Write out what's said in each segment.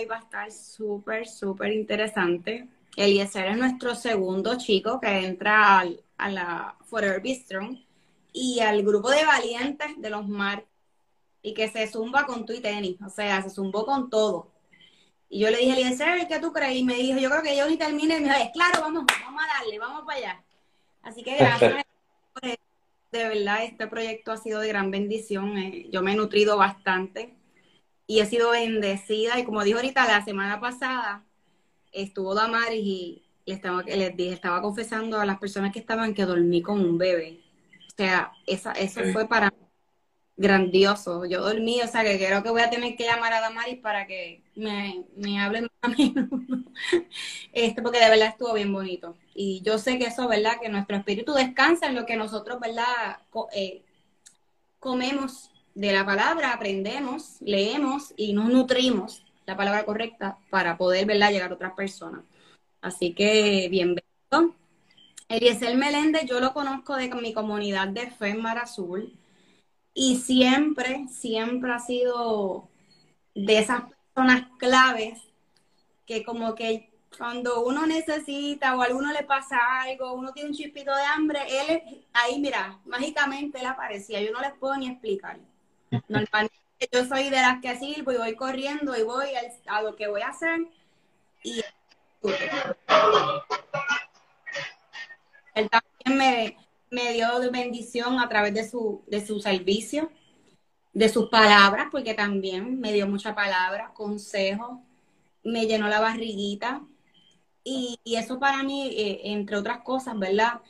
Hoy va a estar súper, súper interesante. Eliezer es nuestro segundo chico que entra al, a la Forever Bistro y al grupo de valientes de los mar y que se zumba con tu y tenis, o sea, se zumbó con todo. Y yo le dije, Eliezer, ¿qué tú crees? Y me dijo, yo creo que yo ni termine. Y me dijo, claro, vamos, vamos a darle, vamos para allá. Así que gracias. de verdad, este proyecto ha sido de gran bendición. Eh, yo me he nutrido bastante y he sido bendecida. Y como dijo ahorita, la semana pasada estuvo Damaris y le estaba, les dije, estaba confesando a las personas que estaban que dormí con un bebé. O sea, esa, eso fue para mí grandioso. Yo dormí, o sea, que creo que voy a tener que llamar a Damaris para que me, me hable más a menudo. Este, porque de verdad estuvo bien bonito. Y yo sé que eso, ¿verdad? Que nuestro espíritu descansa en lo que nosotros, ¿verdad? eh, comemos de la palabra aprendemos, leemos y nos nutrimos, la palabra correcta, para poder verla llegar a otras personas. Así que bienvenido. Eliezer Meléndez, yo lo conozco de mi comunidad de fe Mar Azul y siempre, siempre ha sido de esas personas claves que como que cuando uno necesita o a alguno le pasa algo, uno tiene un chispito de hambre, él ahí, mira, mágicamente él aparecía. Yo no les puedo ni explicar. Normalmente yo soy de las que sirvo y voy corriendo y voy a lo que voy a hacer. Y él también me, me dio bendición a través de su, de su servicio, de sus palabras, porque también me dio mucha palabra, consejo, me llenó la barriguita. Y, y eso para mí, eh, entre otras cosas, ¿verdad?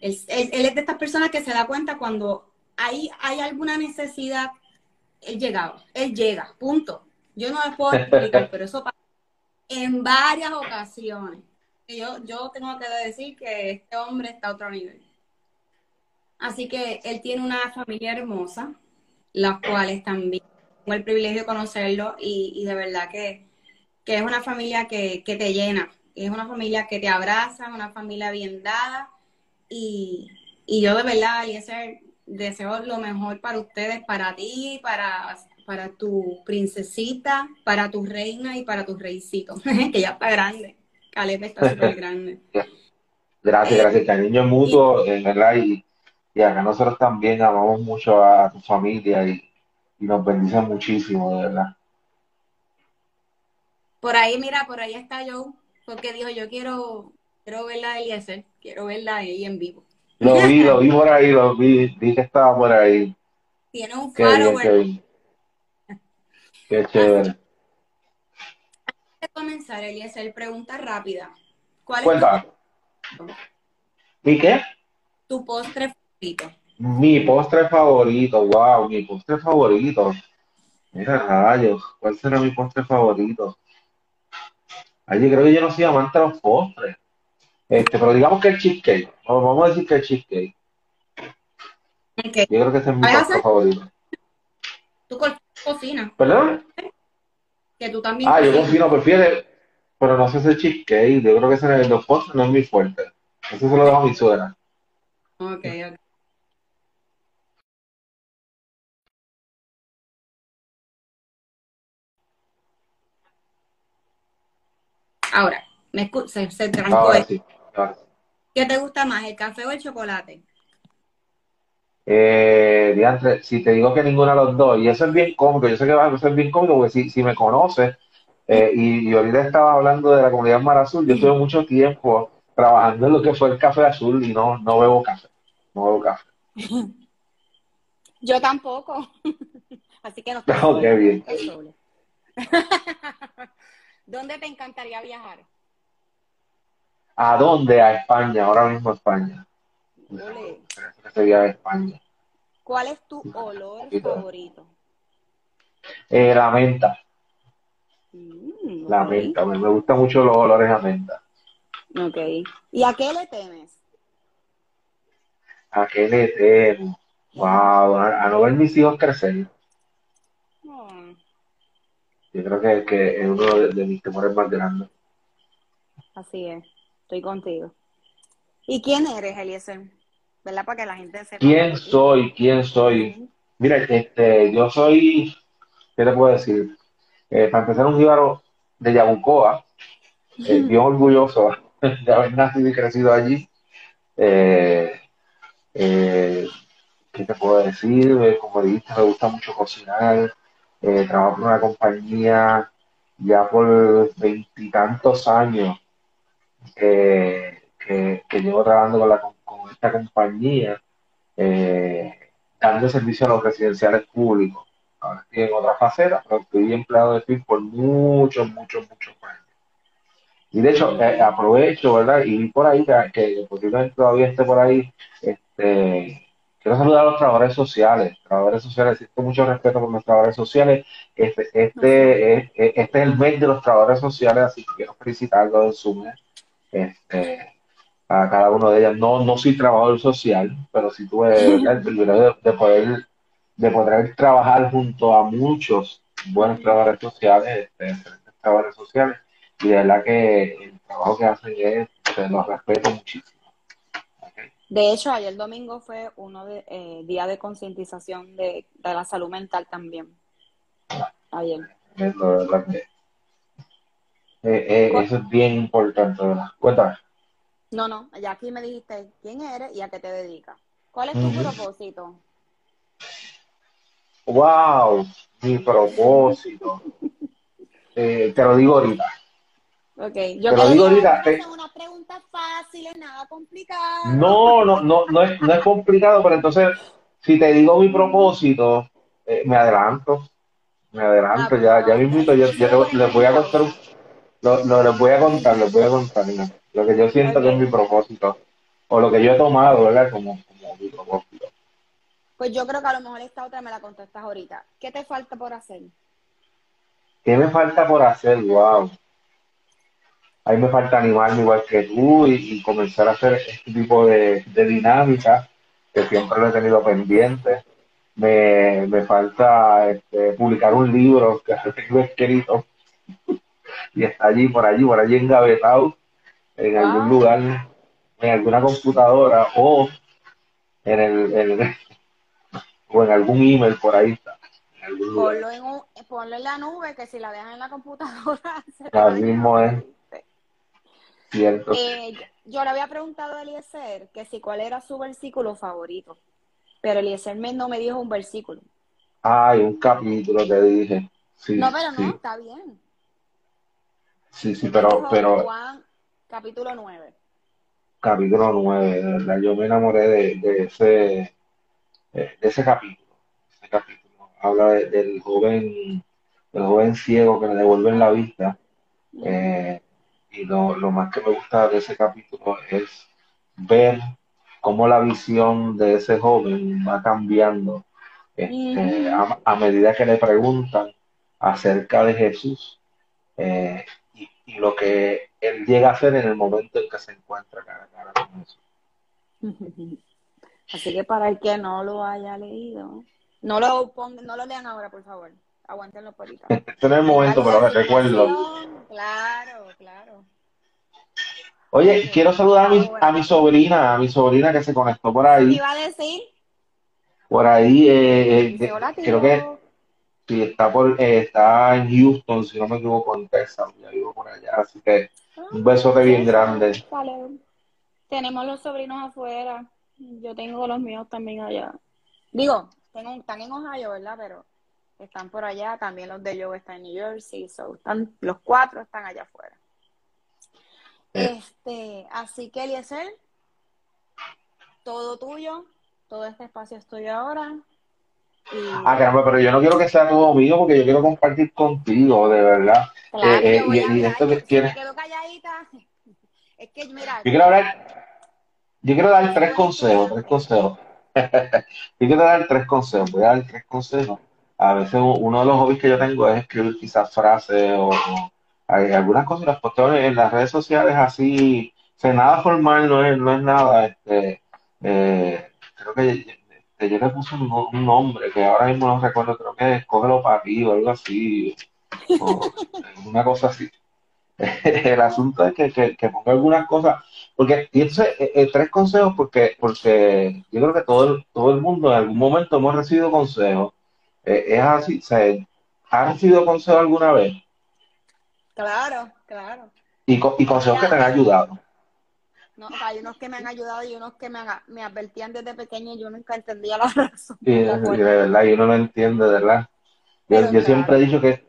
Él, es de estas personas que se da cuenta cuando hay, hay alguna necesidad, él llegaba, él llega, punto. Yo no les puedo explicar, pero eso pasa en varias ocasiones. Yo, yo tengo que decir que este hombre está a otro nivel. Así que él tiene una familia hermosa, las cuales también tengo el privilegio de conocerlo y, y de verdad que, que, es una familia que, que te llena, es una familia que te abraza, una familia bien dada y, y yo de verdad, Eliezer, deseo lo mejor para ustedes, para ti, para, para tu princesita, para tu reina y para tu reycito, que ya está grande. Caleb está súper grande. Gracias, gracias. Cariño mutuo, en verdad, y, y acá nosotros también amamos mucho a, a tu familia y, y, nos bendicen muchísimo, de verdad. Por ahí, mira, por ahí está Joe, porque dijo, yo quiero, quiero verla a Eliezer, quiero verla ahí en vivo. Lo vi, lo vi por ahí, lo vi, vi que estaba por ahí. Tiene un faro, qué bien, qué, qué chévere. Antes de comenzar, Eliezer, pregunta rápida. ¿Cuál es Cuéntame. ¿Y qué? tu, tu postre favorito? Mi postre favorito, wow, mi postre favorito. Mira, rayos, ¿cuál será mi postre favorito? Allí creo que yo no soy amante de los postres. Este, pero digamos que el cheesecake. Vamos vamos a decir que el cheesecake. Yo creo que ese es mi hace- favorito. ¿Tú co- cocinas? ¿Perdón? Que tú también Ah, yo cocino, prefiere, pero no sé hacer cheesecake. Yo creo que ese de los postres no es muy fuerte. Eso se lo dejo a mi suegra. Ok, ok. Ahora, me escu- se, se trancó Ahora sí. ¿Qué te gusta más, el café o el chocolate? Eh, diantre, si te digo que ninguno de los dos, y eso es bien cómico, yo sé que va a ser bien cómico porque si, si me conoces, eh, y, y ahorita estaba hablando de la comunidad Mar Azul, yo estuve mucho tiempo trabajando en lo que fue el café azul y no, no bebo café, no bebo café. Yo tampoco. Así que no estoy Oh, qué bien. ¿Dónde te encantaría viajar? ¿A dónde? A España, ahora mismo España. Ole. Sería España. ¿Cuál es tu olor favorito? Eh, la menta, Mm, la ok. menta, me, me gustan mucho los olores a menta. Ok. ¿Y a qué le temes? ¿A qué le temo? Wow, a, a no ver mis hijos crecer. Oh, Yo creo que, que es uno de, de mis temores más grandes. así es. Estoy contigo. ¿Y quién eres, Eliezer? ¿Verdad? Para que la gente sepa. ¿Quién soy? ¿Quién soy? Mira, este, yo soy, ¿qué te puedo decir? Eh, para empezar, un jíbaro de Yabucoa, eh, bien orgulloso de haber nacido y crecido allí. Eh, eh, ¿qué te puedo decir? Eh, como dijiste, me gusta mucho cocinar. Trabajo en una compañía ya por veintitantos años eh, que, que llevo trabajando con, la, con esta compañía, eh, dando servicio a los residenciales públicos. Ahora estoy en otra faceta, pero estoy empleado de FIP por muchos, muchos, muchos años. Y de hecho, eh, aprovecho, ¿verdad? Y por ahí que, que posiblemente todavía esté por ahí. Este, quiero saludar a los trabajadores sociales. Trabajadores sociales, siento mucho respeto por los trabajadores sociales. Este, este, es, este es el mes de los trabajadores sociales, así que quiero felicitarlos en su mes. Este, a cada uno de ellas. No, no soy trabajador social, pero sí tuve el privilegio de, de poder, de poder trabajar junto a muchos buenos trabajadores sociales, este, trabajadores sociales, y de verdad que el trabajo que hacen es, se los respeto muchísimo. De hecho, ayer domingo fue uno de eh, día de concientización de, de la salud mental también. Ayer. Es la verdad que eh, eh, eso es bien importante, ¿verdad? Cuéntame. No, no, ya aquí me dijiste quién eres y a qué te dedicas. ¿Cuál es tu propósito? Wow, mi propósito. Eh, te lo digo ahorita. Ok, yo Te lo digo ahorita, te- una pregunta fácil, nada complicada. No, no, no, no es, no es complicado, pero entonces, si te digo mi propósito, eh, me adelanto, me adelanto, Ah, ya, ya mismito, yo, yo te- les voy a contar, un- lo, lo- les voy a contar, les voy a contar, lo que yo siento que es mi propósito, o lo que yo he tomado, ¿verdad? Como, como mi propósito. Pues yo creo que a lo mejor esta otra me la contestas ahorita. ¿Qué te falta por hacer? ¿Qué me falta por hacer? Wow. A mí me falta animarme igual que tú y, y comenzar a hacer este tipo de, de dinámica que siempre lo he tenido pendiente. Me, me falta este, publicar un libro que tengo escrito y está allí, por allí, por allí engavetado en algún lugar, en alguna computadora o en el, en el- o en algún email por ahí está. en. Ponlo en, un, ponlo en la nube, que si la dejas en la computadora, se te va a Así mismo es. Cierto. Eh, yo le había preguntado a Eliezer que si cuál era su versículo favorito, pero Eliezer no me dijo un versículo. Ay, un capítulo te dije. Sí, No, pero no, sí, está bien. Sí, sí, pero, pero Juan capítulo 9. capítulo 9, de verdad, yo me enamoré de, de ese, de ese capítulo. Ese capítulo habla de- del joven, del joven ciego que le devuelven la vista. Eh, y lo, lo más que me gusta de ese capítulo es ver cómo la visión de ese joven va cambiando este, a, a medida que le preguntan acerca de Jesús eh, lo que él llega a hacer en el momento en que se encuentra cara a cara con Jesús. Así que para el que no lo haya leído, no lo pongan, no lo lean ahora, por favor. Aguántenlo por ahí. Este es el momento, pero me recuerdo. Claro, claro. Oye, quiero saludar a mi, a mi sobrina, a mi sobrina que se conectó por ¿Qué ahí. iba a decir? Por ahí, eh, eh, Dice, hola, creo que sí, está, por, eh, está en Houston, si no me equivoco, en Texas, ya vivo por allá. Así que un besote bien grande. Vale. Tenemos los sobrinos afuera. Yo tengo los míos también allá. Digo, tengo, están en Ohio, ¿verdad? Pero están por allá. También los de Joe están en New Jersey. So, están, los cuatro están allá afuera. Eh. Este, así que Eliezer, todo tuyo. Todo este espacio es tuyo ahora. Ah, caramba, pero yo no quiero que sea todo mío porque yo quiero compartir contigo, de verdad. claro, eh, eh, y- esto que tienes-. Es que, mira, Yo quiero hablar, yo quiero dar tres consejos, tres consejos. Yo quiero dar tres consejos, voy a dar tres consejos. A veces uno de los hobbies que yo tengo es escribir quizás frases o, o hay algunas cosas, las posteo en las redes sociales así, o sea, nada formal, no es, no es nada, este, eh, creo que yo le puse un, no- un nombre que ahora mismo no recuerdo, creo que es Cógelo para ti o algo así, o una cosa así. El asunto es que, que, que ponga algunas cosas, porque, y entonces, eh, eh, tres consejos, porque, porque yo creo que todo el, todo el mundo en algún momento hemos recibido consejos. Eh, es así, o sea, ¿has recibido consejos alguna vez? claro, claro. Y, y consejos que te han ayudado. No, hay unos que me han ayudado y unos que me, han- me advertían desde pequeño y yo nunca entendía la razón. De verdad, y uno no entiende, de verdad. Yo, yo siempre he dicho que,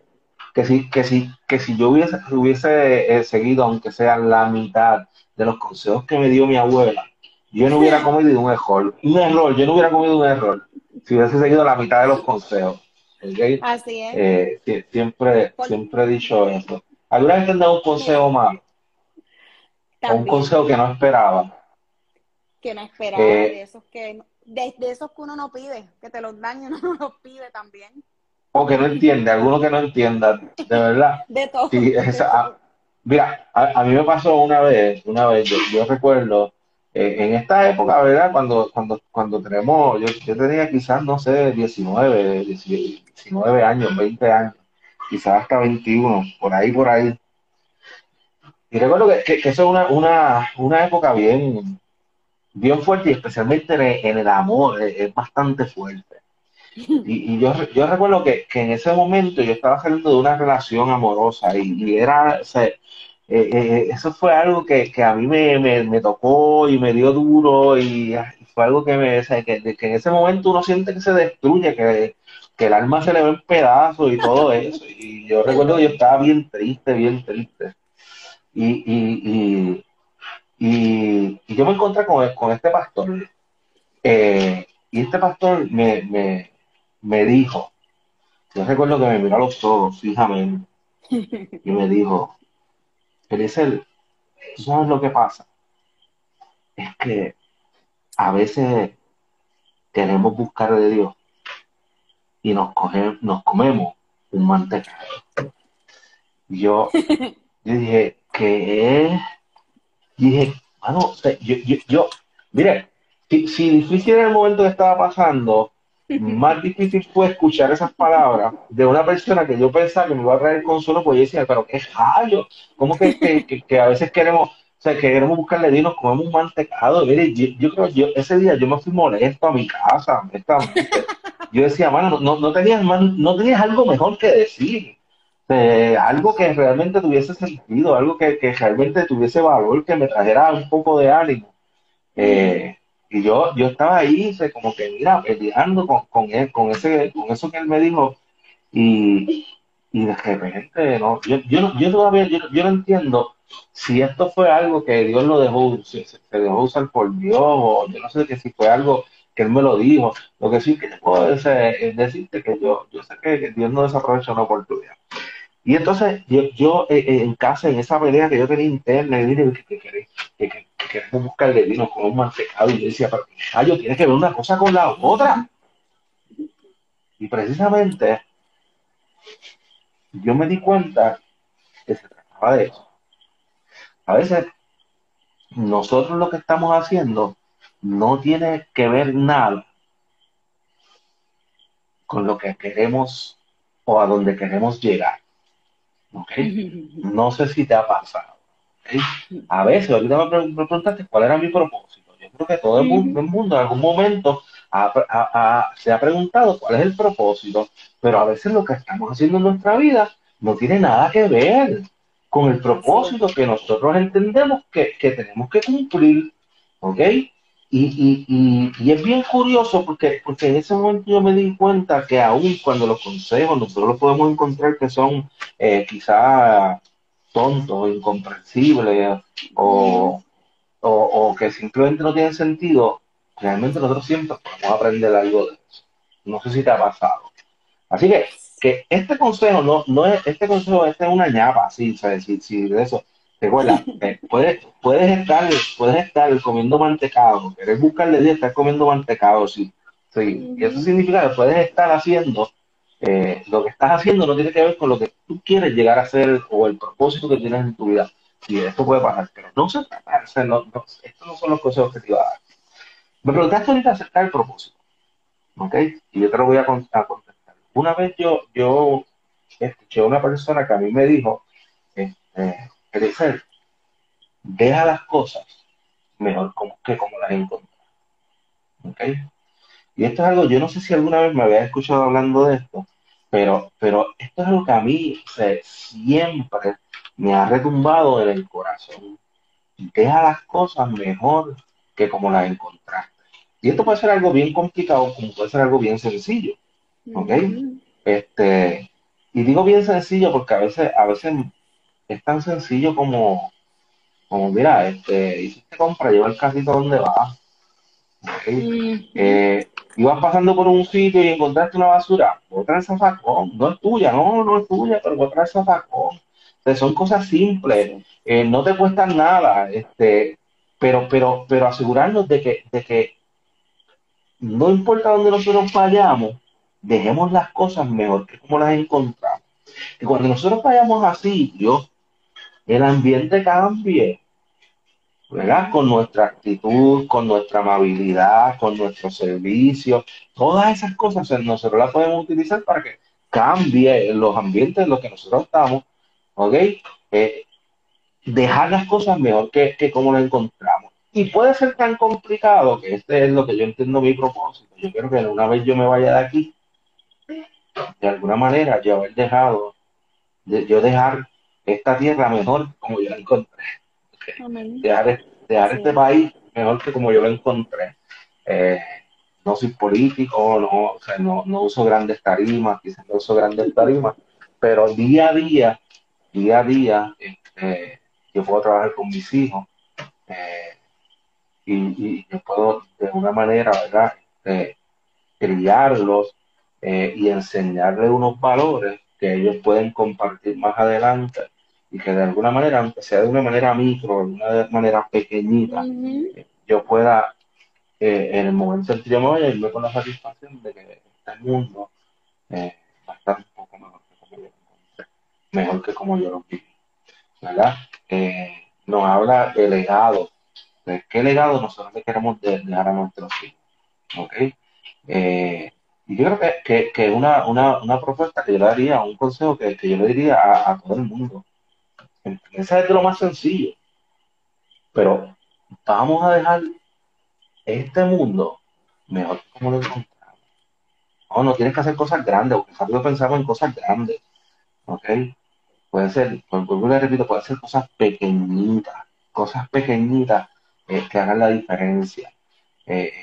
que si, que si, que si yo hubiese, hubiese eh, seguido, aunque sea la mitad de los consejos que me dio mi abuela, yo no hubiera comido un error. Un error, yo no hubiera comido un error si hubiese seguido la mitad de los consejos. Así es. Eh, sie- siempre, siempre he dicho eso. ¿Alguna vez te han dado un consejo malo? Un consejo que no esperaba? que no esperaba, eh, de esos que de, de esos que uno no pide, que te los dan y uno no los pide también. O que no entiende, alguno que no entienda, de verdad. De todo. Sí, de esa- todo. ah, mira, a, a mí me pasó una vez, una vez, yo, yo recuerdo, eh, en esta época, ¿verdad? Cuando, cuando, cuando tenemos, yo, yo tenía quizás, no sé, 19, 19 años, 20 años, quizás hasta 21, por ahí, por ahí. Y recuerdo que, que- eso es una, una, una época bien, bien fuerte y especialmente en el, en el amor, es, es bastante fuerte. Y, y yo, yo recuerdo que, que en ese momento yo estaba saliendo de una relación amorosa y, y era, o sea, eh, eh, eso fue algo que, a mí me, me, me tocó y me dio duro y fue algo que, me, o que en ese momento uno siente que se destruye, que, que el alma se le ve en pedazos y todo eso. Y yo recuerdo que yo estaba bien triste, bien triste. Y, y, y, y, y yo me encontré con, con este pastor. eh, y este pastor me, me, me dijo, yo recuerdo que me miró a los ojos fijamente y me dijo, Eliezer, ¿tú sabes lo que pasa? Es que a veces queremos buscar de Dios y nos, coge- nos comemos un mantecado. Y Yo, yo dije, Y dije, mano, o sea, yo, yo, yo, mire, si, si difícil era el momento que estaba pasando, más difícil fue escuchar esas palabras de una persona que yo pensaba que me iba a traer consuelo, pues yo decía, pero qué rayo, ¿cómo que, que, que, que a veces queremos, o sea, que queremos buscarle y nos comemos un mantecado? Mire, yo, yo creo, yo, ese día yo me fui molesto a mi casa, honestamente. Yo decía, mano, no, no, tenías más, no tenías algo mejor que decir. Algo que realmente tuviese sentido, algo que, que realmente tuviese valor, que me trajera un poco de ánimo. Eh, y yo, yo estaba ahí, como que, mira, peleando con, con, ese, con eso que él me dijo. Y, y de repente, no, yo, yo, yo todavía, yo, yo no entiendo si esto fue algo que Dios lo dejó, se, se dejó usar por Dios, o yo no sé que si fue algo que Él me lo dijo. Lo que sí que puedo decir es decirte que yo, yo sé que Dios no desaprovecha una oportunidad. Y entonces yo, eh, eh, en casa, en esa pelea que yo tenía interna, y dije que, que, queremos buscarle vino con un mantecado, y yo decía, pero yo tiene que ver una cosa con la otra. Y precisamente yo me di cuenta que se trataba de eso. A veces nosotros lo que estamos haciendo no tiene que ver nada con lo que queremos o a donde queremos llegar. No sé si te ha pasado. A veces, ahorita me, preguntaste cuál era mi propósito. Yo creo que todo el mundo, en algún momento se ha preguntado cuál es el propósito, pero a veces lo que estamos haciendo en nuestra vida no tiene nada que ver con el propósito que nosotros entendemos que, tenemos que cumplir, ¿ok? Y, y, es bien curioso porque, porque en ese momento yo me di cuenta que aún cuando los consejos nosotros los podemos encontrar que son eh, quizá tontos, incomprensibles o, o, que simplemente no tienen sentido, realmente nosotros siempre podemos aprender algo de eso. No sé si te ha pasado. Así que que este consejo no, no es, este consejo este es una ñapa, así, ¿sabes? Si, si de eso, recuerda, eh, puedes, puedes, estar, puedes estar comiendo mantecado, querés buscarle día, estar comiendo mantecado, sí. sí. Y eso significa que puedes estar haciendo, eh, lo que estás haciendo no tiene que ver con lo que tú quieres llegar a hacer o el propósito que tienes en tu vida. Y esto puede pasar, pero no se trata, o sea, no, estos no son los consejos que te iba a dar. Me preguntaste ahorita acerca del propósito, ¿ok? Y yo te lo voy a, contar una vez yo, yo escuché a una persona que a mí me dijo, este, crecer, deja las cosas mejor que como las encontré. ¿Ok? Y esto es algo, yo no sé si alguna vez me había escuchado hablando de esto, pero, pero esto es algo que a mí siempre me ha retumbado en el corazón. Deja las cosas mejor que como las encontraste. Y esto puede ser algo bien complicado, como puede ser algo bien sencillo. ¿Ok? Este, y digo bien sencillo porque a veces, a veces es tan sencillo como, como mira, este, hiciste compra, lleva el carrito donde va. ¿okay? Eh, ibas pasando por un sitio y encontraste una basura, otra el zafacón, no es tuya, no, no es tuya, pero otra el zafacón. son cosas simples, eh, no te cuestan nada, este, pero, pero, pero asegurarnos de que, de que no importa dónde nosotros vayamos, dejemos las cosas mejor que como las encontramos. Y cuando nosotros vayamos a sitios, el ambiente cambie, ¿verdad? Con nuestra actitud, con nuestra amabilidad, con nuestro servicio, todas esas cosas nosotros las podemos utilizar para que cambie los ambientes en los que nosotros estamos, ¿ok? Eh, dejar las cosas mejor que, que como las encontramos. Y puede ser tan complicado que este es lo que yo entiendo mi propósito. Yo quiero que una vez yo me vaya de aquí, de alguna manera yo haber dejado, de, yo dejar esta tierra mejor como yo la encontré. Dejar, este país mejor que como yo lo encontré. Eh, no soy político, no, no, uso grandes tarimas, quizás no uso grandes tarimas, pero día a día, día a día, este, yo puedo trabajar con mis hijos eh, y, yo puedo de una manera, ¿verdad? Eh, criarlos eh, y enseñarles unos valores que ellos pueden compartir más adelante y que de alguna manera, aunque sea de una manera micro, de una manera pequeñita, yo pueda, eh, en el momento en que yo me vaya, irme con la satisfacción de que este mundo eh, va a estar un poco mejor que como yo lo encontré, mejor que como yo lo vi. ¿Verdad? nos habla de legado. ¿De qué legado nosotros le queremos dejar a nuestros hijos? ¿Ok? Y yo creo que, que, una, una, propuesta que yo le daría, un consejo que, yo le diría a, todo el mundo, esa es de lo más sencillo, pero vamos a dejar este mundo mejor como lo encontramos. No, no tienes que hacer cosas grandes, porque nosotros pensamos en cosas grandes, ¿ok? Puede ser, por le repito, puede ser cosas pequeñitas, cosas pequeñitas eh, que hagan la diferencia. Eh,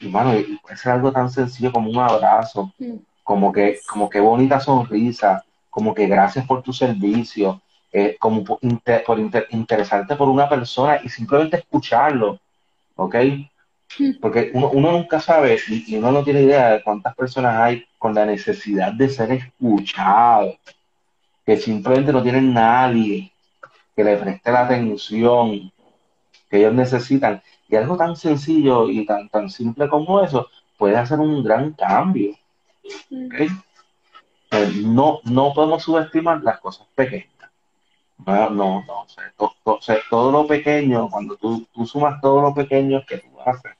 y mano, puede ser algo tan sencillo como un abrazo, mm. como que, como que bonita sonrisa, como que gracias por tu servicio, eh, como por, interesarte por una persona y simplemente escucharlo, ¿ok? Mm. Porque uno, nunca sabe y, uno no tiene idea de cuántas personas hay con la necesidad de ser escuchado, que simplemente no tienen nadie que le preste la atención que ellos necesitan. Y algo tan sencillo y tan, tan simple como eso puede hacer un gran cambio. ¿okay? Eh, no, no podemos subestimar las cosas pequeñas. No, no, no. O sea, to- todo lo pequeño, cuando tú, tú sumas todo lo pequeño que tú haces,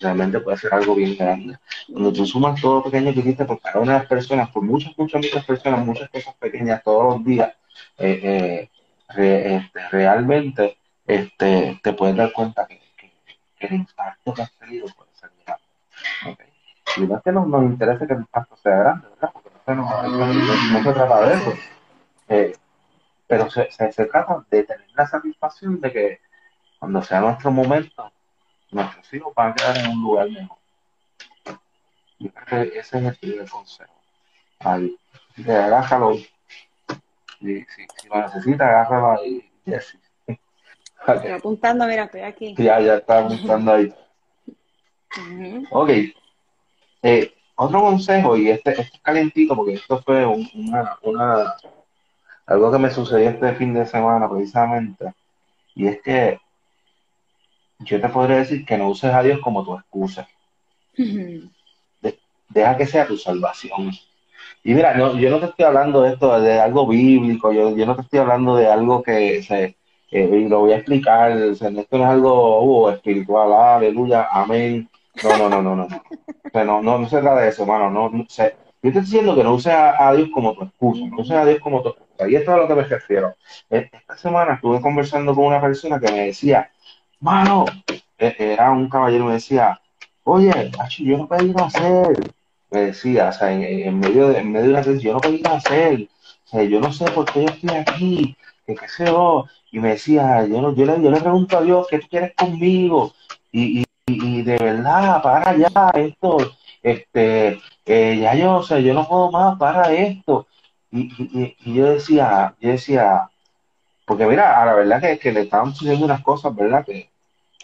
realmente puede ser algo bien grande. Cuando tú sumas todo lo pequeño que hiciste por cada una de las personas, por muchas, muchas, muchas personas, muchas cosas pequeñas todos los días, eh, eh, este, realmente este, te puedes dar cuenta que, el impacto que has tenido puede ser grande. ¿ok? Y no es que nos, nos interese que el impacto sea grande, ¿verdad? Porque no, se nos- no- no se trata de eso. Eh, pero se, se, se trata de tener la satisfacción de que cuando sea nuestro momento, nuestros hijos van a quedar en un lugar mejor. Yo creo que ese es el primer consejo. Ahí. Agárralo. Y si, si lo necesita, agárralo ahí. Estoy apuntando, mira, estoy aquí. Ya, ya está buscando ahí. Ujú. Ok. Eh, otro consejo, y este, este es calentito porque esto fue un- una, una, algo que me sucedió este fin de semana precisamente, y es que yo te podría decir que no uses a Dios como tu excusa. Deja que sea tu salvación. Y mira, no, yo no te estoy hablando de esto, de algo bíblico, yo, yo no te estoy hablando de algo que se, eh, lo voy a explicar, o esto no es algo uh, espiritual, aleluya, amén. No, no, no, no. no. O sea, no, no, no se trata de eso, hermano. No, no, o sea, yo te estoy diciendo que no uses a, a Dios como tu excusa, no uses a Dios como tu excusa. Y esto es a lo que me refiero. Eh, Esta semana estuve conversando con una persona que me decía, mano, eh, era un caballero, me decía, oye, macho, yo no pedí nacer. Me decía, o sea, en, en medio de, en medio de una crisis, yo no pedí nacer. O sea, yo no sé por qué yo estoy aquí, que qué sé yo. Y me decía, yo, no, yo, le, yo le pregunto a Dios, ¿qué tú quieres conmigo? Y, y, y de verdad, para ya esto, este, eh, ya yo, o sea, yo no puedo más, para esto. Y, y, yo decía, yo decía, porque mira, a la verdad que, que le estaban sucediendo unas cosas, ¿verdad? Que,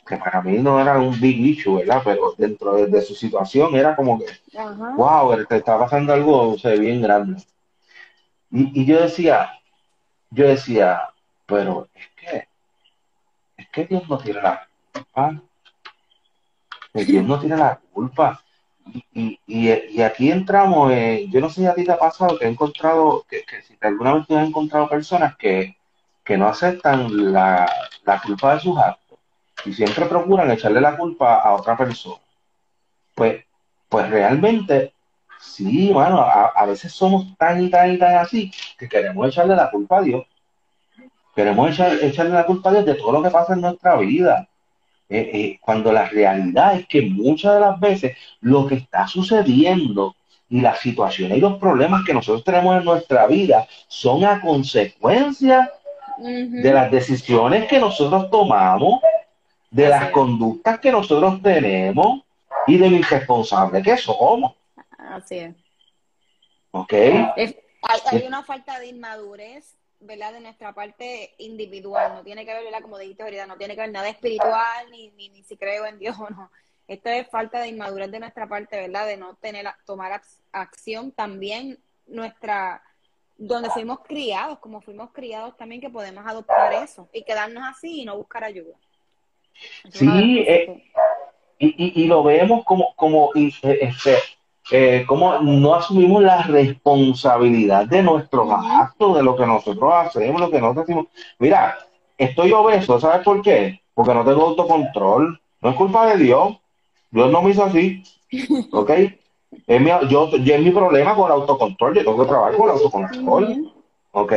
que para mí no era un big issue, ¿verdad? Pero dentro de, de su situación era como que, Ajá. wow, te está pasando algo, o sea, bien grande. Y, y yo decía, yo decía, pero es que, es que Dios no tiene la culpa. Dios no tiene la culpa. Y, y, y aquí entramos, eh, yo no sé si a ti te ha pasado que he encontrado, que, que si alguna vez tú has encontrado personas que, que no aceptan la, la culpa de sus actos y siempre procuran echarle la culpa a otra persona. Pues, pues realmente, sí, mano, a, a veces somos tan y tan y tan así que queremos echarle la culpa a Dios. Queremos echar- echarle la culpa a Dios de todo lo que pasa en nuestra vida. Eh, eh, cuando la realidad es que muchas de las veces lo que está sucediendo y las situaciones y los problemas que nosotros tenemos en nuestra vida son a consecuencia de las decisiones que nosotros tomamos, de las conductas que nosotros tenemos y de lo irresponsables que somos. Así es. ¿Ok? Es- hay, hay una falta de inmadurez, ¿verdad? De nuestra parte individual. No tiene que ver, ¿verdad? Como dijiste ahorita, no tiene que ver nada espiritual, ni, ni, ni si creo en Dios o no. Esto es falta de inmadurez de nuestra parte, ¿verdad? De no tener, tomar ac- acción. También nuestra, donde fuimos criados, como fuimos criados también, que podemos adoptar eso y quedarnos así y no buscar ayuda. Es Sí, eh, y, y, y lo vemos como, como eh, este, eh, como no asumimos la responsabilidad de nuestros actos, de lo que nosotros hacemos, lo que nosotros decimos. Mira, estoy obeso, ¿sabes por qué? Porque no tengo autocontrol. No es culpa de Dios. Dios no me hizo así, ¿ok? Es mi, yo, yo es mi problema con el autocontrol. Yo tengo que trabajar con el autocontrol. ¿ok?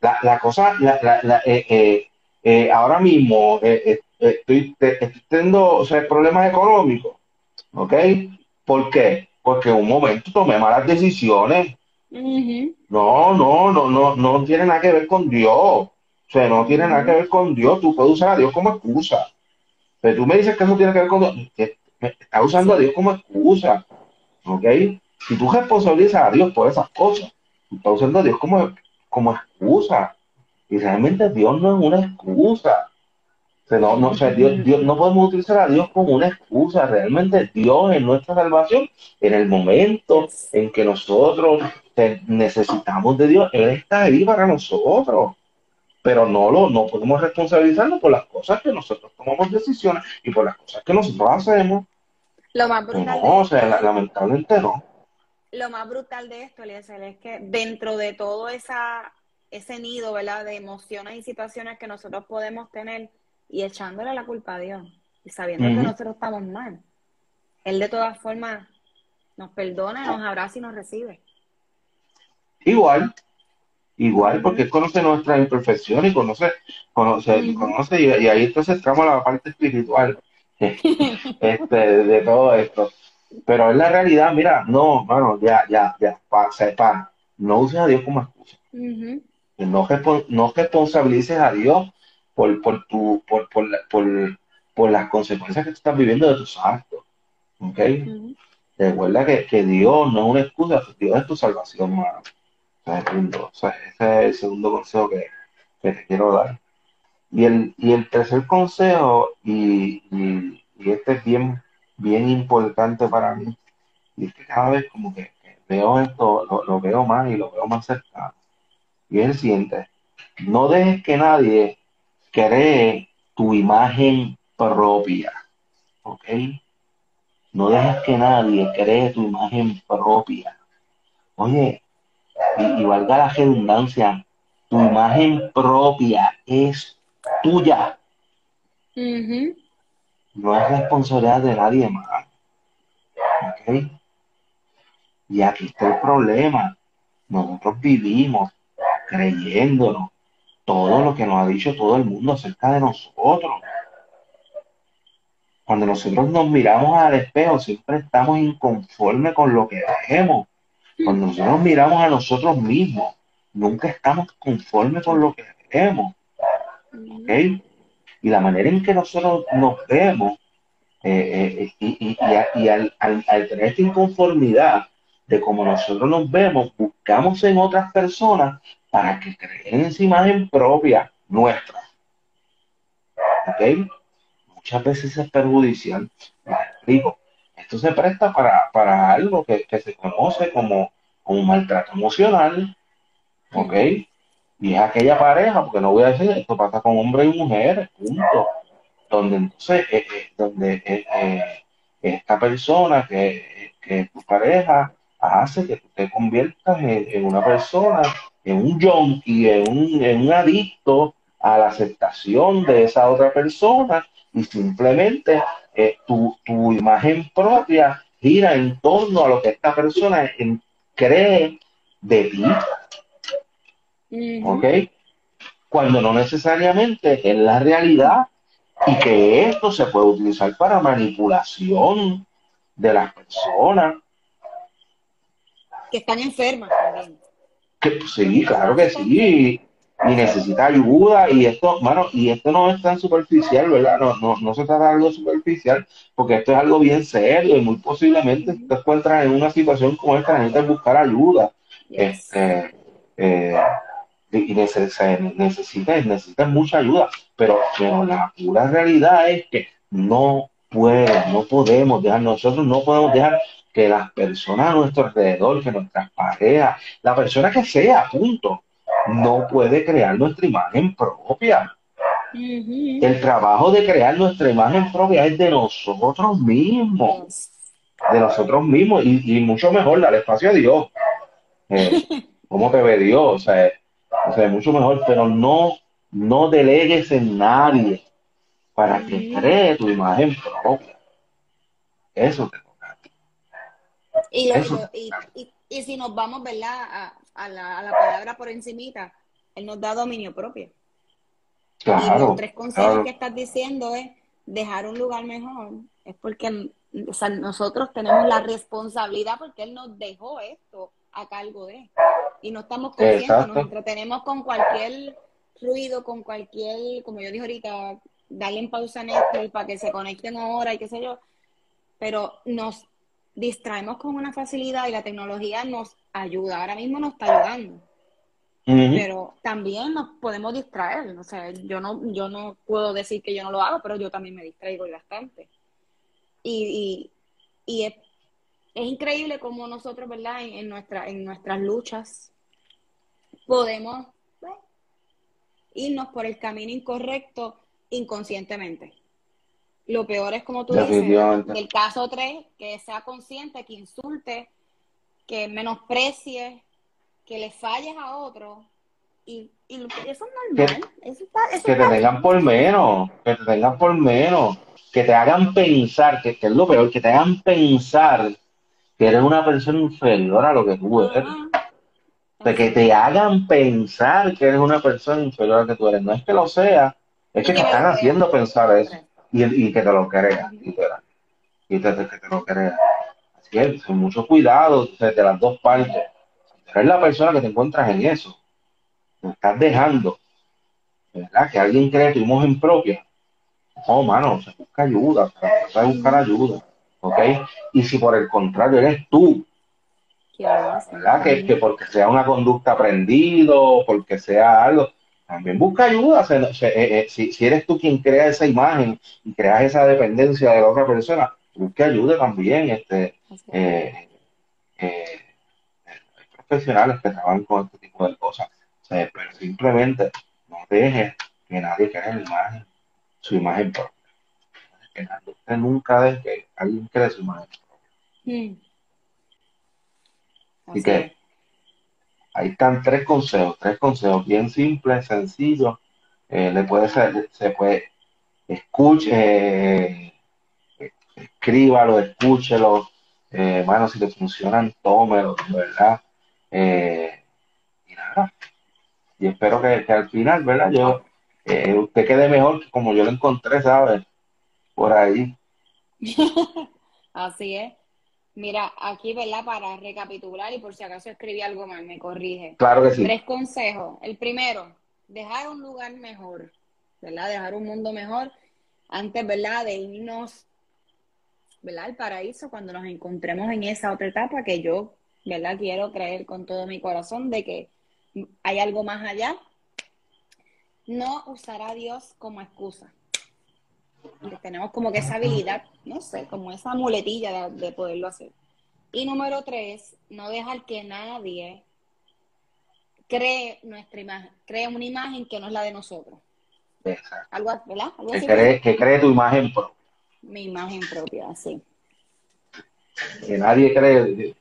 La, la cosa, la, la, la, eh, eh, eh, ahora mismo estoy, te- estoy teniendo o sea, problemas económicos, ¿ok? ¿Por qué? Porque en un momento tomé malas decisiones. No, no, no, no, no tiene nada que ver con Dios. O sea, no tiene nada que ver con Dios. Tú puedes usar a Dios como excusa. Pero tú me dices que eso tiene que ver con Dios. Estás usando a Dios como excusa. ¿Ok? Si tú responsabilizas a Dios por esas cosas, tú estás usando a Dios como, como excusa. Y realmente Dios no es una excusa. No, no, Dios, no podemos utilizar a Dios como una excusa. Realmente Dios es nuestra salvación. En el momento en que nosotros necesitamos de Dios, Él está ahí para nosotros. Pero no, lo, no podemos responsabilizarnos por las cosas que nosotros tomamos decisiones y por las cosas que nosotros hacemos. Lo más brutal. No, o sea, lamentablemente no. Lo más brutal de esto, Eliezer, es que dentro de todo esa, ese nido, ¿verdad? De emociones y situaciones que nosotros podemos tener, y echándole la culpa a Dios y sabiendo que nosotros estamos mal. Él de todas formas nos perdona, nos abraza y nos recibe. Igual, igual, porque él conoce nuestra imperfección y conoce, conoce, conoce y, ahí entonces entramos a la parte espiritual este, de todo esto. Pero en la realidad, mira, no, bueno, ya, ya, ya, pa, sepa, no uses a Dios como excusa. no, no responsabilices a Dios por, por, tu, por, por, por, por las consecuencias que tú estás viviendo de tus actos. ¿Ok? Recuerda que, que, Dios no es una excusa, Dios es tu salvación, O sea, ese es el segundo consejo que, que, te quiero dar. Y el, y el tercer consejo, y, y, este es bien, bien importante para mí, y es que cada vez como que, veo esto, lo, lo, veo más y lo veo más cercano. Y es el siguiente, no dejes que nadie cree tu imagen propia. ¿Ok? No dejes que nadie cree tu imagen propia. Oye, y, valga la redundancia, tu imagen propia es tuya. No es responsabilidad de nadie más. ¿Ok? Y aquí está el problema. Nosotros vivimos creyéndonos todo lo que nos ha dicho todo el mundo acerca de nosotros. Cuando nosotros nos miramos al espejo, siempre estamos inconformes con lo que vemos. Cuando nosotros miramos a nosotros mismos, nunca estamos conformes con lo que vemos. Y la manera en que nosotros nos vemos, eh, eh, y, al, al tener esta inconformidad de cómo nosotros nos vemos, buscamos en otras personas para que creen esa imagen propia nuestra. ¿Ok? Muchas veces es perjudicial. explico. Esto se presta para, algo que, se conoce como, como maltrato emocional. ¿Ok? Y es aquella pareja, porque no voy a decir, esto pasa con hombres y mujeres, punto. Donde entonces, eh, eh, donde eh, esta persona que, que tu pareja hace que tú te conviertas en una persona en un junkie, en un, en un adicto a la aceptación de esa otra persona y simplemente eh, tu, imagen propia gira en torno a lo que esta persona cree de ti. ¿Ok? Cuando no necesariamente es la realidad y que esto se puede utilizar para manipulación de las personas. Que están enfermas también. Pues, sí, claro que sí. Y necesita ayuda y esto, bueno, y esto no es tan superficial, ¿verdad? No, no, no se trata de algo superficial, porque esto es algo bien serio y muy posiblemente te encuentras en una situación como esta, necesitas buscar ayuda. Este, eh, y necesitas, necesitas mucha ayuda, pero, pero la pura realidad es que no puede, no podemos dejar, nosotros no podemos dejar que las personas a nuestro alrededor, que nuestras parejas, la persona que sea, punto, no puede crear nuestra imagen propia. El trabajo de crear nuestra imagen propia es de nosotros mismos, de nosotros mismos, y, mucho mejor dar espacio a Dios. Eh, ¿Cómo te ve Dios? O sea, o sea, mucho mejor, pero no, no delegues en nadie para que cree tu imagen propia. Eso te y, y, si nos vamos, ¿verdad? A, la, palabra por encimita, él nos da dominio propio. y los tres consejos que estás diciendo es dejar un lugar mejor. Es porque nosotros tenemos la responsabilidad porque él nos dejó esto a cargo de. Y no estamos conscientes, nos entretenemos con cualquier ruido, con cualquier, como yo dije ahorita, darle en pausa a Netflix para que se conecten ahora y qué sé yo. Pero nos distraemos con una facilidad y la tecnología nos ayuda, ahora mismo nos está ayudando. pero también nos podemos distraer. O sea, yo no, yo no puedo decir que yo no lo hago, pero yo también me distraigo bastante. Y, y, es, increíble cómo nosotros, ¿verdad? En, nuestra, en nuestras luchas podemos pues, irnos por el camino incorrecto inconscientemente. Lo peor es como tú dices, el caso 3, que sea consciente, que insulte, que menosprecie, que le falles a otro. Y, y eso es normal. Que, eso que te tengan por menos, que te tengan por menos, que te hagan pensar, que, es lo peor, que te hagan pensar que eres una persona inferior a lo que tú eres. De que te hagan pensar que eres una persona inferior a lo que tú eres. No es que lo sea, es que te están haciendo pensar eso y, que te lo creas, literal. Y te, que te lo creas. Así que, con mucho cuidado desde las dos partes. Si eres la persona que te encuentras en eso, te estás dejando, ¿verdad? Que alguien cree tu imagen propia. No, mano, se busca ayuda, se puede buscar ayuda, ¿ok? Y si por el contrario eres tú, ¿verdad? Que, que porque sea una conducta aprendido, porque sea algo, también busca ayuda. Eh, eh, si, eres tú quien crea esa imagen y creas esa dependencia de la otra persona, busca ayuda también. Este, eh, hay profesionales que trabajan con este tipo de cosas. pero simplemente no dejes que nadie crea la imagen, su imagen propia. Que nadie, usted nunca deje que alguien cree su imagen propia. Mm. Así, que Ahí están tres consejos, tres consejos bien simples, sencillos. Eh, le puede ser, se puede, escuche, eh, escríbalo, escúchelo. Eh, si le funcionan, tómelo, ¿verdad? Eh, y nada. Y espero que, al final, ¿verdad? Yo, usted quede mejor que como yo lo encontré, ¿sabes? Por ahí. Así es. Mira, aquí, ¿verdad? Para recapitular y por si acaso escribí algo mal, me corrige. Claro que sí. Tres consejos. El primero, dejar un lugar mejor, ¿verdad? Dejar un mundo mejor antes, ¿verdad? De irnos, ¿verdad? Al paraíso cuando nos encontremos en esa otra etapa que yo, ¿verdad? Quiero creer con todo mi corazón de que hay algo más allá. No usar a Dios como excusa tenemos como que esa habilidad, no sé, como esa muletilla de, poderlo hacer. Y número tres, no dejar que nadie cree nuestra imagen, cree una imagen que no es la de nosotros. Exacto. Algo, ¿verdad? que, cree, que cree tu imagen propia. Mi imagen propia, sí. Que nadie cree,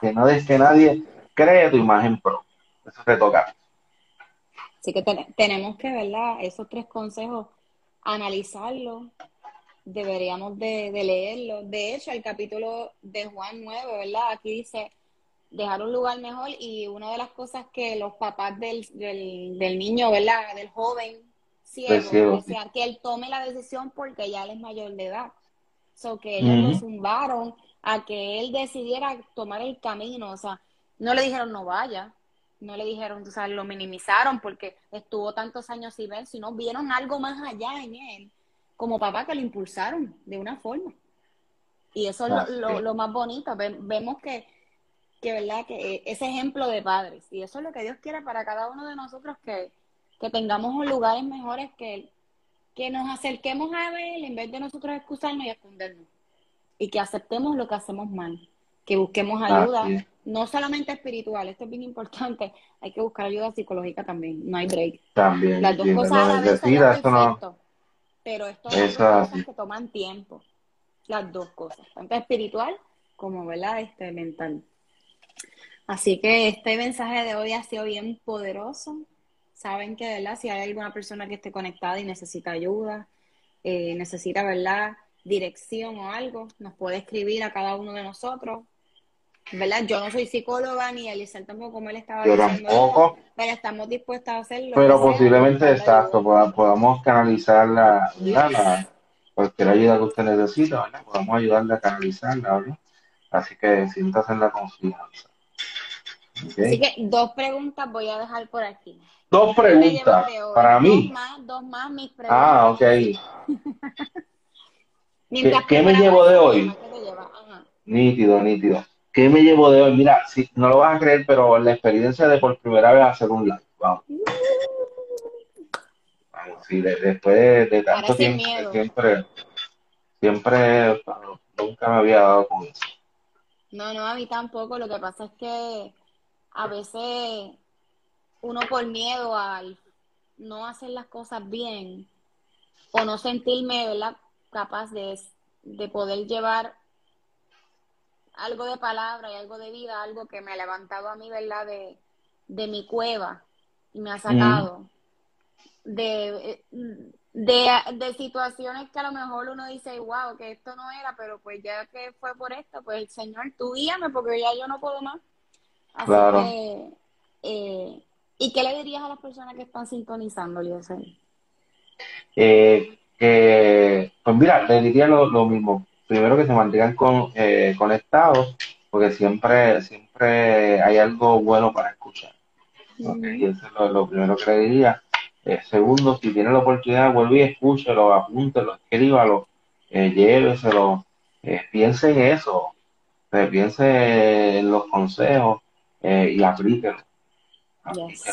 que, no es que nadie cree tu imagen propia. Eso te toca. Así que tenemos que, ¿verdad? Esos tres consejos analizarlo, deberíamos de, leerlo. De hecho, el capítulo de Juan 9, ¿verdad? Aquí dice dejar un lugar mejor y una de las cosas que los papás del, del, niño, ¿verdad? Del joven ciego, decían que él tome la decisión porque ya él es mayor de edad. So que ellos lo zumbaron a que él decidiera tomar el camino, o sea, no le dijeron no vaya, no le dijeron, o sea, lo minimizaron porque estuvo tantos años sin ver, sino vieron algo más allá en él, como papá que lo impulsaron de una forma. Y eso es lo, más bonito, vemos que, que, ¿verdad? Que ese ejemplo de padres, y eso es lo que Dios quiere para cada uno de nosotros, que, que tengamos lugares mejores, que, que nos acerquemos a Él en vez de nosotros excusarnos y escondernos, y que aceptemos lo que hacemos mal, que busquemos ayuda no solamente espiritual, esto es bien importante, hay que buscar ayuda psicológica también, no hay break. También. Las dos cosas a la vez perfecto, pero esto son cosas que toman tiempo, las dos cosas, tanto espiritual como, ¿verdad?, este, mental. Así que este mensaje de hoy ha sido bien poderoso. Saben que, ¿verdad? Si hay alguna persona que esté conectada y necesita ayuda, eh, necesita, ¿verdad? Dirección o algo, nos puede escribir a cada uno de nosotros ¿verdad? Yo no soy psicóloga ni Elisa tampoco, como él estaba Yo tampoco. pero estamos dispuestos a hacerlo. Pero posiblemente, exacto, podamos canalizarla, la, cualquier ayuda que usted necesita, ¿verdad? Podamos ayudarle a canalizarla, ¿verdad? Así que siéntase en la confianza. Así que dos preguntas voy a dejar por aquí. Dos preguntas para mí. Dos más, dos más mis preguntas. Ah, ok. ¿Qué, me llevo de hoy? Nítido, nítido. ¿Qué me llevo de hoy? Mira, si no lo vas a creer, pero la experiencia de por primera vez hacer un live. vamos. Vamos, sí, de- después de, de tanto tiempo, miedo. siempre, siempre, bueno, nunca me había dado con eso. No, no, a mí tampoco. Lo que pasa es que a veces uno por miedo al no hacer las cosas bien o no sentirme, ¿verdad? capaz de, de poder llevar algo de palabra y algo de vida, algo que me ha levantado a mí, ¿verdad? De, de mi cueva y me ha sacado de, de, de situaciones que a lo mejor uno dice, wow, que esto no era, pero pues ya que fue por esto, pues el Señor, tú guíame porque ya yo no puedo más. Así Claro. que, eh, ¿y qué le dirías a las personas que están sintonizando, Liesel? Eh, que, pues mira, le diría lo, lo mismo. Primero que se mantengan con, eh, conectados, porque siempre, siempre hay algo bueno para escuchar. ¿ok? Y eso es lo, lo primero que le diría. Eh, segundo, si tiene la oportunidad, vuelve y escúchelo, apúntelo, escríbalo, eh, lléveselo, eh, piense en eso, eh, piense en los consejos eh, y aplíquelo. Yes.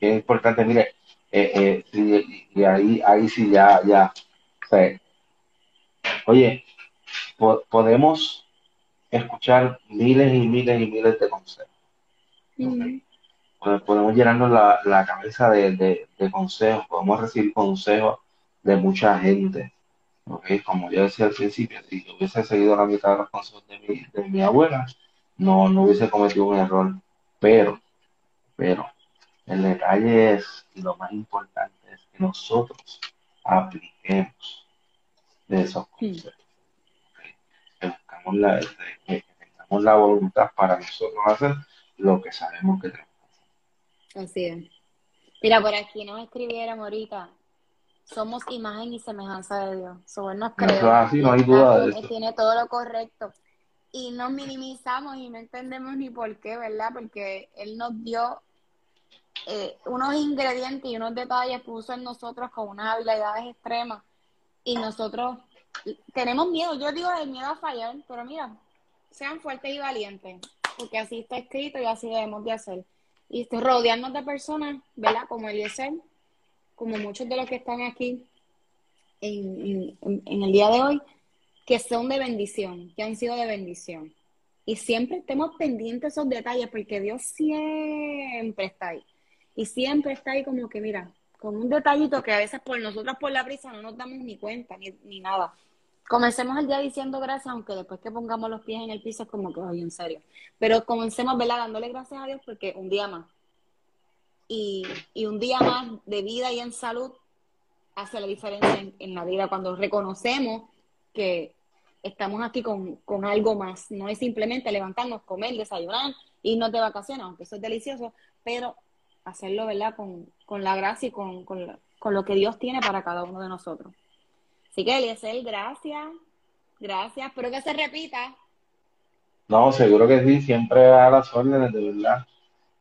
Es importante, mire, eh, sí, y ahí, ahí sí ya, ya. o sea, oye, po- podemos escuchar miles y miles y miles de consejos. Podemos llenarnos la, la cabeza de, de- de consejos, podemos recibir consejos de mucha gente. Como yo decía al principio, si yo hubiese seguido la mitad de los consejos de mi, de mi abuela, no, no hubiese cometido un error. Pero, pero, el detalle es, y lo más importante es que nosotros apliquemos de esos consejos. La, que tengamos la voluntad para nosotros hacer lo que sabemos que tenemos. Así es. Mira, por aquí nos escribieron ahorita. Somos imagen y semejanza de Dios. So, él nos Eso es creó. así, no hay duda de eso. tiene todo lo correcto. Y nos minimizamos y no entendemos ni por qué, ¿verdad? Porque Él nos dio eh, unos ingredientes y unos detalles, puso en nosotros con unas habilidades extremas. Y nosotros tenemos miedo. Yo digo el miedo a fallar, pero mira, sean fuertes y valientes, porque así está escrito y así debemos de hacer. Y este, rodearnos de personas, ¿verdad? Como Eliezer, como muchos de los que están aquí en, en- el día de hoy, que son de bendición, que han sido de bendición. Y siempre estemos pendientes de esos detalles, porque Dios siempre está ahí. Y siempre está ahí como que, mira, con un detallito que a veces por nosotros por la prisa no nos damos ni cuenta, ni, ni nada. Comencemos el día diciendo gracias, aunque después que pongamos los pies en el piso es como que, oye, en serio. Pero comencemos, ¿verdad? Dándole gracias a Dios porque un día más. Y, y un día más de vida y en salud hace la diferencia en, la vida cuando reconocemos que estamos aquí con, con algo más. No es simplemente levantarnos, comer, desayunar, irnos de vacaciones, aunque eso es delicioso, pero hacerlo, ¿verdad? Con, con la gracia y con, con, con lo que Dios tiene para cada uno de nosotros. Así que, Eliezer, gracias. Gracias. Espero que se repita. No, seguro que sí, siempre a las órdenes, de verdad.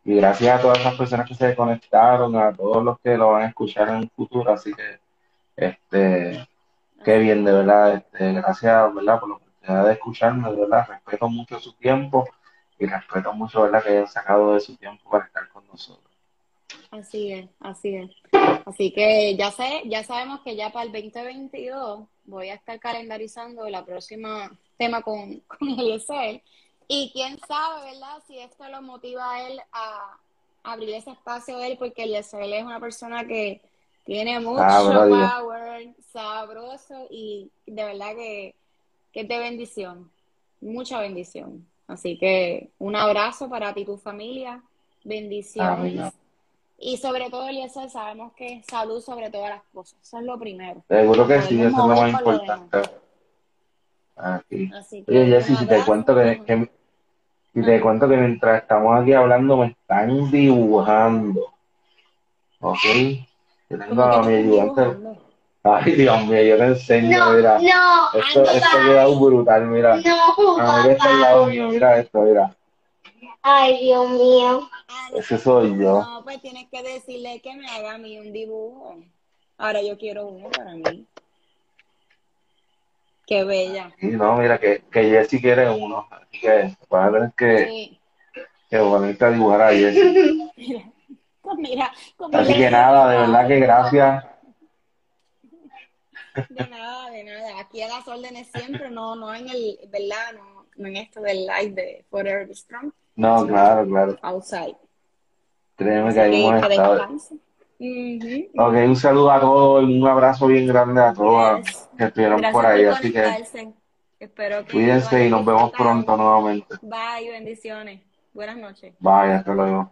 Y gracias a todas esas personas que se conectaron, a todos los que lo van a escuchar en un futuro. Así que, este, qué bien, de verdad. Este, gracias, ¿verdad? Por la oportunidad de escucharme, de verdad. Respeto mucho su tiempo y respeto mucho, ¿verdad? Que hayan sacado de su tiempo para estar con nosotros. Así es, así es. Así que ya sé, ya sabemos que ya para el 2022 voy a estar calendarizando la próxima tema con, con Eliezer. Y quién sabe, ¿verdad? Si esto lo motiva a él a abrir ese espacio de él, porque Eliezer es una persona que tiene mucho Sabrá Dios. power, sabroso y de verdad que, que es de bendición, mucha bendición. Así que un abrazo para ti y tu familia, bendiciones. Y sobre todo, Eliezer, sabemos que salud sobre todas las cosas. Eso es lo primero. Seguro que sí, eso es lo más importante. Aquí. Así que Oye, Jessy, si te cuento que, que- si te cuento que mientras estamos aquí hablando me están dibujando, ¿ok? Yo tengo a mi ayudante. Ay, Dios mío, yo te enseño, No, mira. no, Esto, esto queda brutal, mira. no, A ver, está al lado mío, mira esto, mira. Ay, Dios mío. Ese soy yo. No, pues tienes que decirle que me haga a mí un dibujo. Ahora yo quiero uno para mí. Qué bella. Sí, no, mira, que, que Jessy quiere uno. Así que vas a tener que, Sí. que ponerte a dibujar a Jessy. Mira, Mira, Así que nada, de verdad que gracias. De nada, de nada. Aquí a las órdenes siempre, no, no en el, ¿verdad? No, no en esto del live de Forever Strong. No, claro, claro. Outside. Créeme que hemos que estado. Ok, un saludo a todos un abrazo bien grande a todas Yes. que estuvieron Gracias por ahí. Así que. Espero que cuídense y nos vemos pronto nuevamente. Bye, bendiciones. Buenas noches. Bye, hasta luego.